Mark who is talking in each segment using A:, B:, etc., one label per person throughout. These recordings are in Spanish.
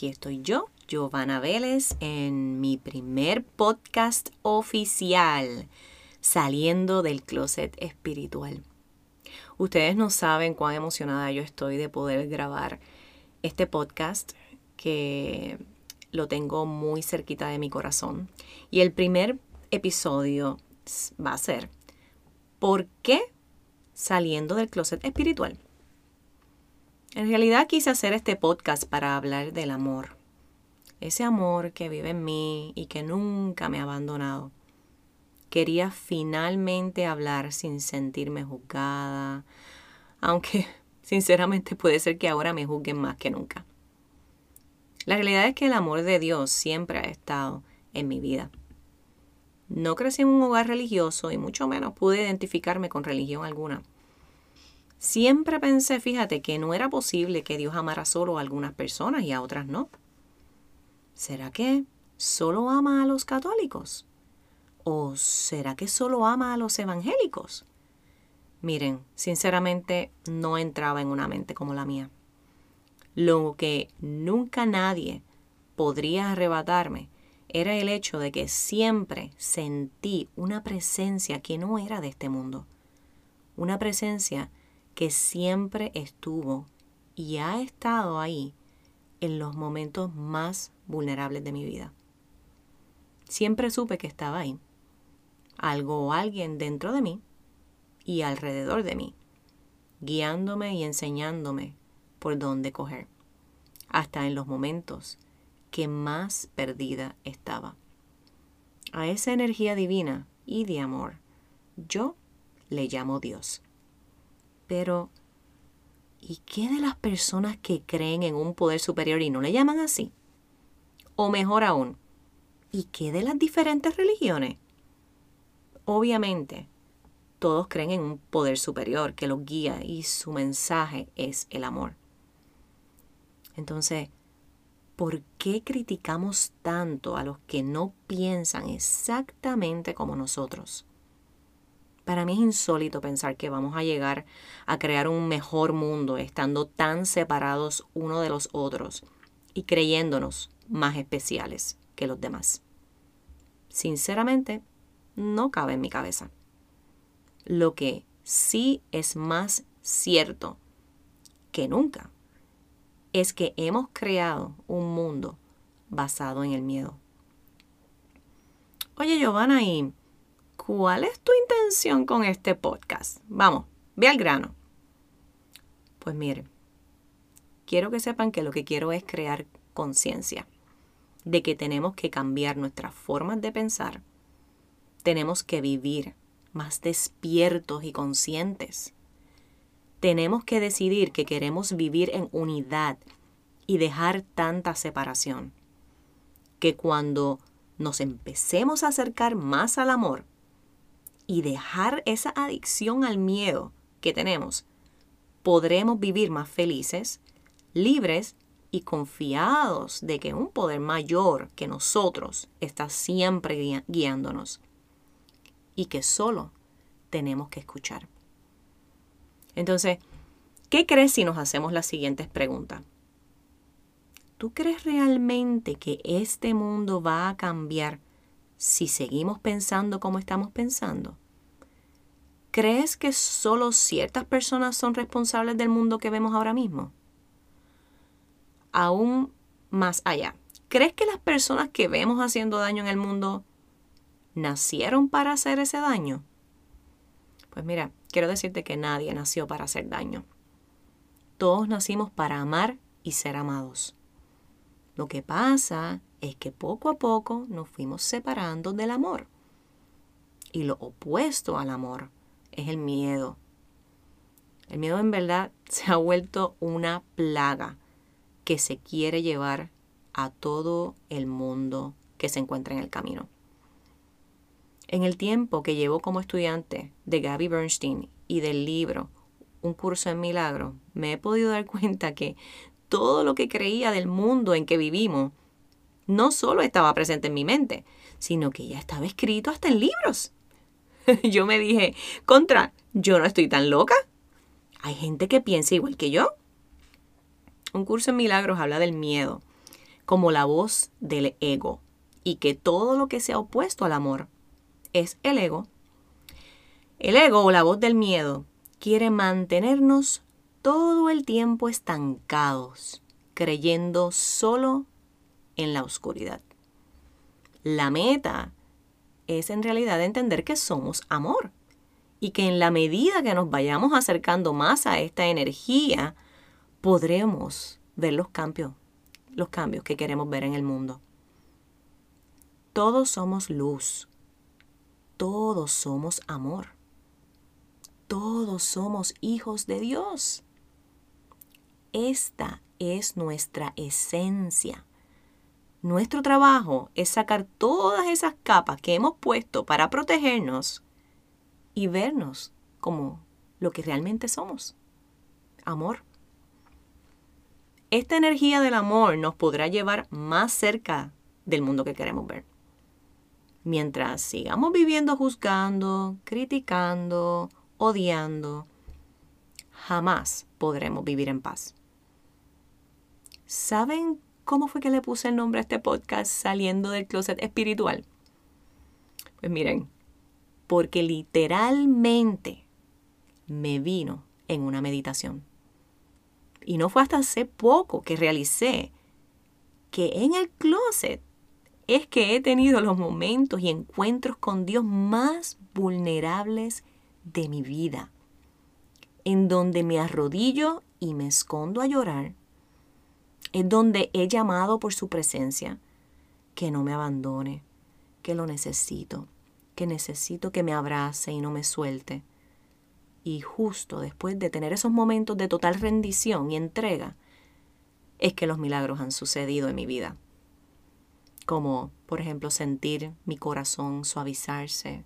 A: Aquí estoy yo, Giovanna Vélez, en mi primer podcast oficial, saliendo del closet espiritual. Ustedes no saben cuán emocionada yo estoy de poder grabar este podcast que lo tengo muy cerquita de mi corazón. Y el primer episodio va a ser ¿Por qué saliendo del closet espiritual? En realidad quise hacer este podcast para hablar del amor. Ese amor que vive en mí y que nunca me ha abandonado. Quería finalmente hablar sin sentirme juzgada, aunque sinceramente puede ser que ahora me juzguen más que nunca. La realidad es que el amor de Dios siempre ha estado en mi vida. No crecí en un hogar religioso y mucho menos pude identificarme con religión alguna. Siempre pensé, fíjate, que no era posible que Dios amara solo a algunas personas y a otras no. ¿Será que solo ama a los católicos? ¿O será que solo ama a los evangélicos? Miren, sinceramente no entraba en una mente como la mía. Lo que nunca nadie podría arrebatarme era el hecho de que siempre sentí una presencia que no era de este mundo. Una presencia que siempre estuvo y ha estado ahí en los momentos más vulnerables de mi vida. Siempre supe que estaba ahí, algo o alguien dentro de mí y alrededor de mí, guiándome y enseñándome por dónde coger, hasta en los momentos que más perdida estaba. A esa energía divina y de amor, yo le llamo Dios. Pero, ¿y qué de las personas que creen en un poder superior y no le llaman así? O mejor aún, ¿y qué de las diferentes religiones? Obviamente, todos creen en un poder superior que los guía y su mensaje es el amor. Entonces, ¿por qué criticamos tanto a los que no piensan exactamente como nosotros? Para mí es insólito pensar que vamos a llegar a crear un mejor mundo estando tan separados uno de los otros y creyéndonos más especiales que los demás. Sinceramente, no cabe en mi cabeza. Lo que sí es más cierto que nunca es que hemos creado un mundo basado en el miedo. Oye, Giovanna, ¿y ¿cuál es tu intención con este podcast? Vamos, ve al grano. Pues mire, quiero que sepan que lo que quiero es crear conciencia de que tenemos que cambiar nuestras formas de pensar. Tenemos que vivir más despiertos y conscientes. Tenemos que decidir que queremos vivir en unidad y dejar tanta separación. Que cuando nos empecemos a acercar más al amor, y dejar esa adicción al miedo que tenemos, podremos vivir más felices, libres y confiados de que un poder mayor que nosotros está siempre guiándonos y que solo tenemos que escuchar. Entonces, ¿qué crees si nos hacemos las siguientes preguntas? ¿Tú crees realmente que este mundo va a cambiar si seguimos pensando como estamos pensando? ¿Crees que solo ciertas personas son responsables del mundo que vemos ahora mismo? Aún más allá, ¿crees que las personas que vemos haciendo daño en el mundo nacieron para hacer ese daño? Pues mira, quiero decirte que nadie nació para hacer daño. Todos nacimos para amar y ser amados. Lo que pasa es que poco a poco nos fuimos separando del amor. Y lo opuesto al amor es el miedo. El miedo en verdad se ha vuelto una plaga que se quiere llevar a todo el mundo que se encuentra en el camino. En el tiempo que llevo como estudiante de Gabby Bernstein y del libro Un curso en milagro, me he podido dar cuenta que todo lo que creía del mundo en que vivimos no solo estaba presente en mi mente, sino que ya estaba escrito hasta en libros. yo me dije, contra, yo no estoy tan loca. Hay gente que piensa igual que yo. Un curso en milagros habla del miedo, como la voz del ego y que todo lo que sea opuesto al amor es el ego. El ego o la voz del miedo quiere mantenernos todo el tiempo estancados, creyendo solo en la oscuridad. La meta es en realidad entender que somos amor y que en la medida que nos vayamos acercando más a esta energía, podremos ver los cambios, los cambios que queremos ver en el mundo. Todos somos luz. Todos somos amor. Todos somos hijos de Dios. Esta es nuestra esencia. Nuestro trabajo es sacar todas esas capas que hemos puesto para protegernos y vernos como lo que realmente somos. Amor. Esta energía del amor nos podrá llevar más cerca del mundo que queremos ver. Mientras sigamos viviendo juzgando, criticando, odiando, jamás podremos vivir en paz. ¿Saben cómo fue que le puse el nombre a este podcast saliendo del closet espiritual? Pues miren, porque literalmente me vino en una meditación. Y no fue hasta hace poco que realicé que en el closet es que he tenido los momentos y encuentros con Dios más vulnerables de mi vida, en donde me arrodillo y me escondo a llorar, es donde he llamado por su presencia, que no me abandone, que lo necesito, que necesito que me abrace y no me suelte. Y justo después de tener esos momentos de total rendición y entrega, es que los milagros han sucedido en mi vida. Como, por ejemplo, sentir mi corazón suavizarse,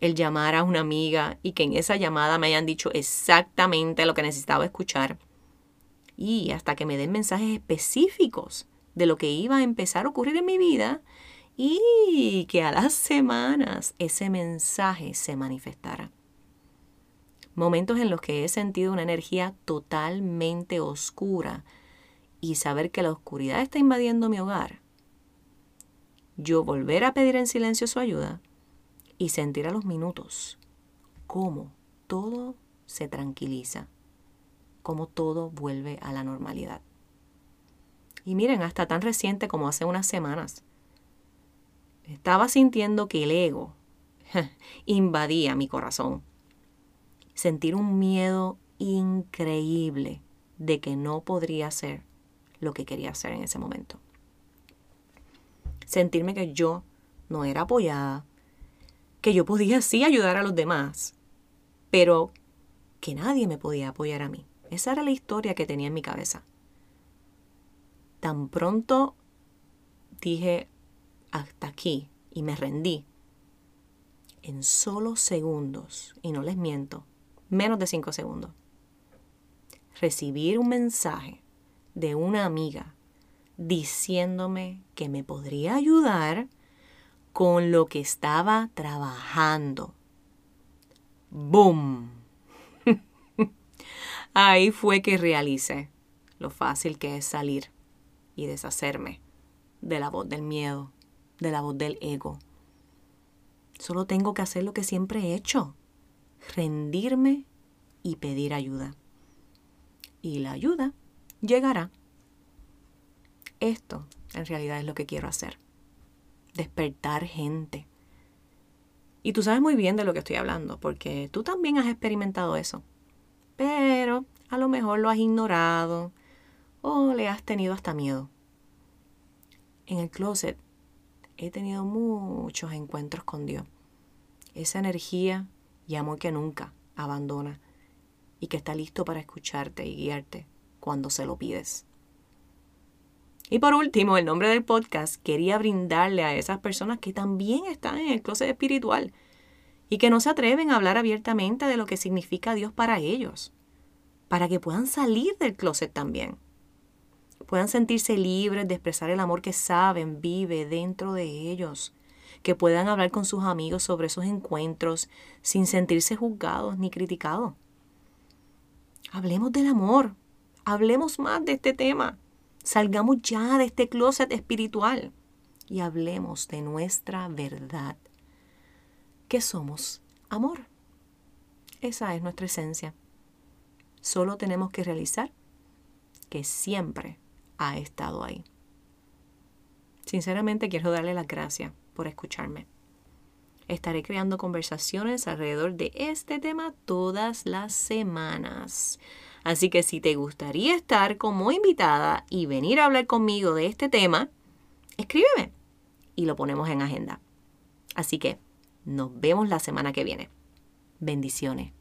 A: el llamar a una amiga y que en esa llamada me hayan dicho exactamente lo que necesitaba escuchar, y hasta que me den mensajes específicos de lo que iba a empezar a ocurrir en mi vida y que a las semanas ese mensaje se manifestara. Momentos en los que he sentido una energía totalmente oscura y saber que la oscuridad está invadiendo mi hogar. Yo volver a pedir en silencio su ayuda y sentir a los minutos cómo todo se tranquiliza, cómo todo vuelve a la normalidad. Y miren, hasta tan reciente como hace unas semanas, estaba sintiendo que el ego invadía mi corazón. Sentir un miedo increíble de que no podría hacer lo que quería hacer en ese momento. Sentirme que yo no era apoyada, que yo podía sí ayudar a los demás, pero que nadie me podía apoyar a mí. Esa era la historia que tenía en mi cabeza. Tan pronto dije, hasta aquí y me rendí. En solo segundos, y no les miento, menos de cinco segundos, recibir un mensaje de una amiga diciéndome que me podría ayudar con lo que estaba trabajando. ¡Boom! Ahí fue que realicé lo fácil que es salir y deshacerme de la voz del miedo, de la voz del ego. Solo tengo que hacer lo que siempre he hecho, rendirme y pedir ayuda. Y la ayuda llegará. Esto en realidad es lo que quiero hacer. Despertar gente. Y tú sabes muy bien de lo que estoy hablando, porque tú también has experimentado eso. Pero a lo mejor lo has ignorado o le has tenido hasta miedo. En el closet he tenido muchos encuentros con Dios. Esa energía y amor que nunca abandona y que está listo para escucharte y guiarte cuando se lo pides. Y por último, el nombre del podcast quería brindarle a esas personas que también están en el closet espiritual y que no se atreven a hablar abiertamente de lo que significa Dios para ellos, para que puedan salir del closet también puedan sentirse libres de expresar el amor que saben vive dentro de ellos, que puedan hablar con sus amigos sobre esos encuentros sin sentirse juzgados ni criticados. Hablemos del amor, hablemos más de este tema. Salgamos ya de este closet espiritual y hablemos de nuestra verdad. ¿Qué somos? Amor. Esa es nuestra esencia. Solo tenemos que realizar que siempre ha estado ahí. Sinceramente quiero darle las gracias por escucharme. Estaré creando conversaciones alrededor de este tema todas las semanas. Así que si te gustaría estar como invitada y venir a hablar conmigo de este tema, escríbeme y lo ponemos en agenda. Así que nos vemos la semana que viene. Bendiciones.